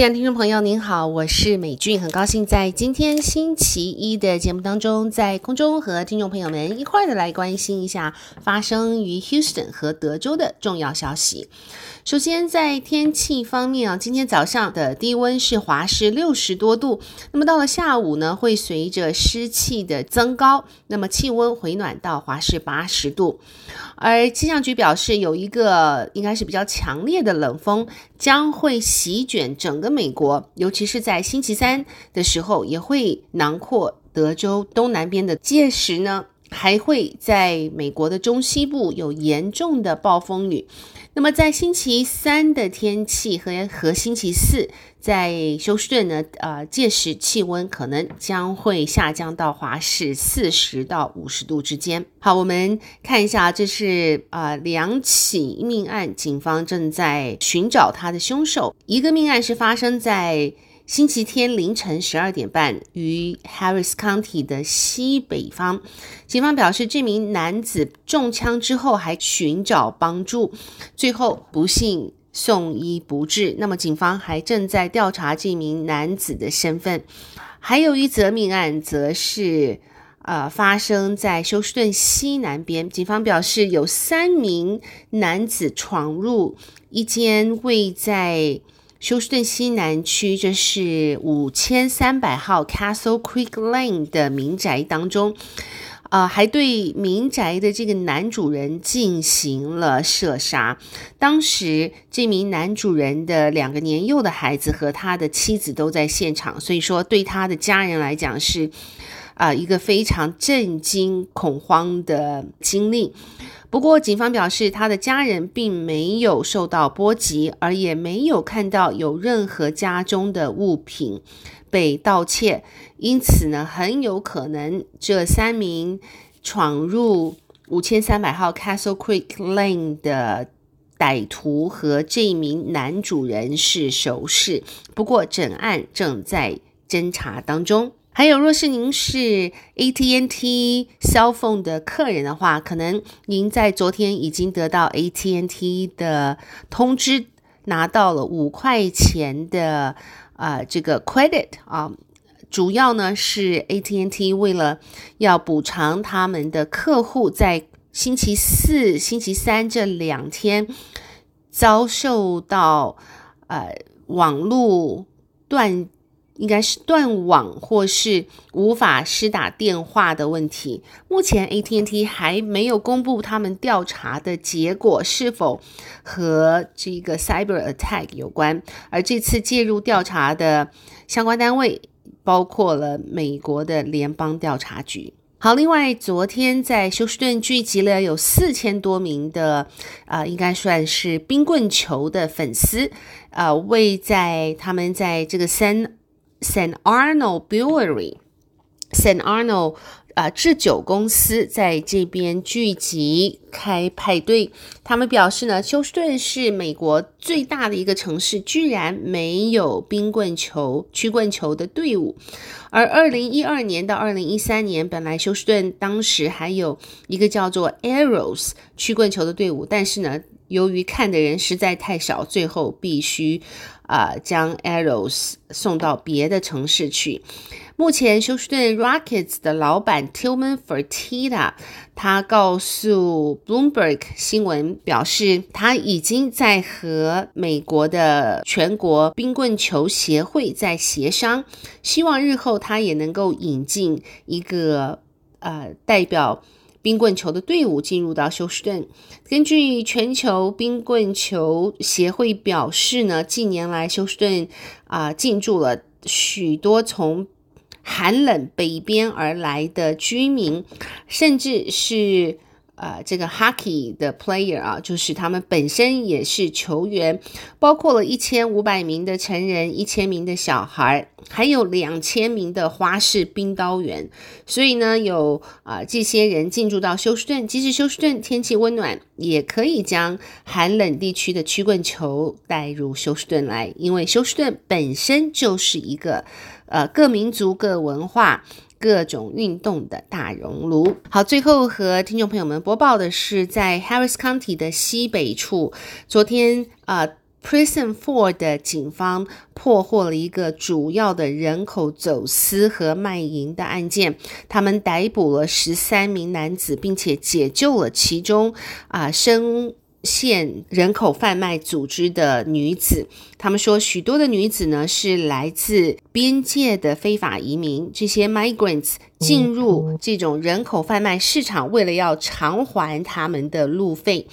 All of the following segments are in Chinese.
亲爱的听众朋友，您好，我是美俊，很高兴在今天星期一的节目当中，在空中和听众朋友们一块儿的来关心一下发生于 Houston 和德州的重要消息。首先，在天气方面啊，今天早上的低温是华氏六十多度，那么到了下午呢，会随着湿气的增高，那么气温回暖到华氏八十度。而气象局表示，有一个应该是比较强烈的冷风将会席卷整个美国，尤其是在星期三的时候，也会囊括德州东南边的。届时呢，还会在美国的中西部有严重的暴风雨。那么在星期三的天气和和星期四在休斯顿呢，呃，届时气温可能将会下降到华氏四十到五十度之间。好，我们看一下，这是呃两起命案，警方正在寻找他的凶手。一个命案是发生在。星期天凌晨十二点半，于 Harris County 的西北方，警方表示，这名男子中枪之后还寻找帮助，最后不幸送医不治。那么，警方还正在调查这名男子的身份。还有一则命案，则是呃发生在休斯顿西南边，警方表示有三名男子闯入一间位在。休斯顿西南区，这是五千三百号 Castle Creek Lane 的民宅当中，呃，还对民宅的这个男主人进行了射杀。当时这名男主人的两个年幼的孩子和他的妻子都在现场，所以说对他的家人来讲是啊、一个非常震惊、恐慌的经历。不过，警方表示，他的家人并没有受到波及，而也没有看到有任何家中的物品被盗窃，因此呢，很有可能这三名闯入五千三百号 Castle Creek Lane 的歹徒和这名男主人是熟识。不过，整案正在侦查当中。还有，若是您是 AT&T cell phone 的客人的话，可能您在昨天已经得到 ATNT 的通知，拿到了五块钱的呃这个 credit 啊。主要呢是 ATNT 为了要补偿他们的客户在星期四、星期三这两天遭受到呃网络断。应该是断网或是无法施打电话的问题。目前 AT&T 还没有公布他们调查的结果是否和这个 cyber attack 有关。而这次介入调查的相关单位包括了美国的联邦调查局。好，另外昨天在休斯顿聚集了有四千多名的啊、应该算是冰棍球的粉丝啊、为在他们在这个三。St. Arnold Brewery. St. Arnold 啊、制酒公司在这边聚集开派对。他们表示呢，休斯顿是美国最大的一个城市，居然没有冰棍球、曲棍球的队伍。而二零一二年到二零一三年，本来休斯顿当时还有一个叫做 Arrows 曲棍球的队伍，但是呢，由于看的人实在太少，最后必须啊、将 Arrows 送到别的城市去。目前休斯顿 Rockets 的老板 Tillman Fertitta 他告诉 Bloomberg 新闻表示，他已经在和美国的全国冰棍球协会在协商，希望日后他也能够引进一个呃代表。冰棍球的队伍进入到休斯顿。根据全球冰棍球协会表示呢，近年来休斯顿啊进驻了许多从寒冷北边而来的居民，甚至是。呃，这个 hockey 的 player 啊，就是他们本身也是球员，包括了一千五百名的成人，一千名的小孩，还有两千名的花式冰刀员。所以呢，有啊、这些人进驻到休斯顿，即使休斯顿天气温暖，也可以将寒冷地区的曲棍球带入休斯顿来，因为休斯顿本身就是一个呃各民族各文化。各种运动的大熔炉。好，最后和听众朋友们播报的是，在 Harris County 的西北处，昨天啊。Prison Four 的警方破获了一个主要的人口走私和卖淫的案件，他们逮捕了十三名男子，并且解救了其中啊深县人口贩卖组织的女子。他们说，许多的女子呢是来自边界的非法移民，这些 migrants。进入这种人口贩卖市场，为了要偿还他们的路费，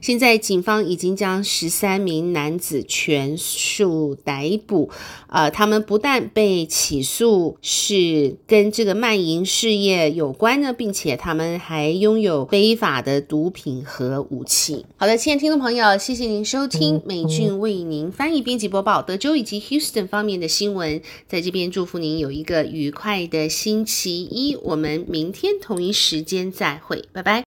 现在警方已经将十三名男子全数逮捕。呃，他们不但被起诉是跟这个卖淫事业有关呢，并且他们还拥有非法的毒品和武器。好的，亲爱的听众朋友，谢谢您收听美俊为您翻译、编辑、播报德州以及 Houston 方面的新闻，在这边祝福您有一个愉快的星期。一，我们明天同一时间再会，拜拜。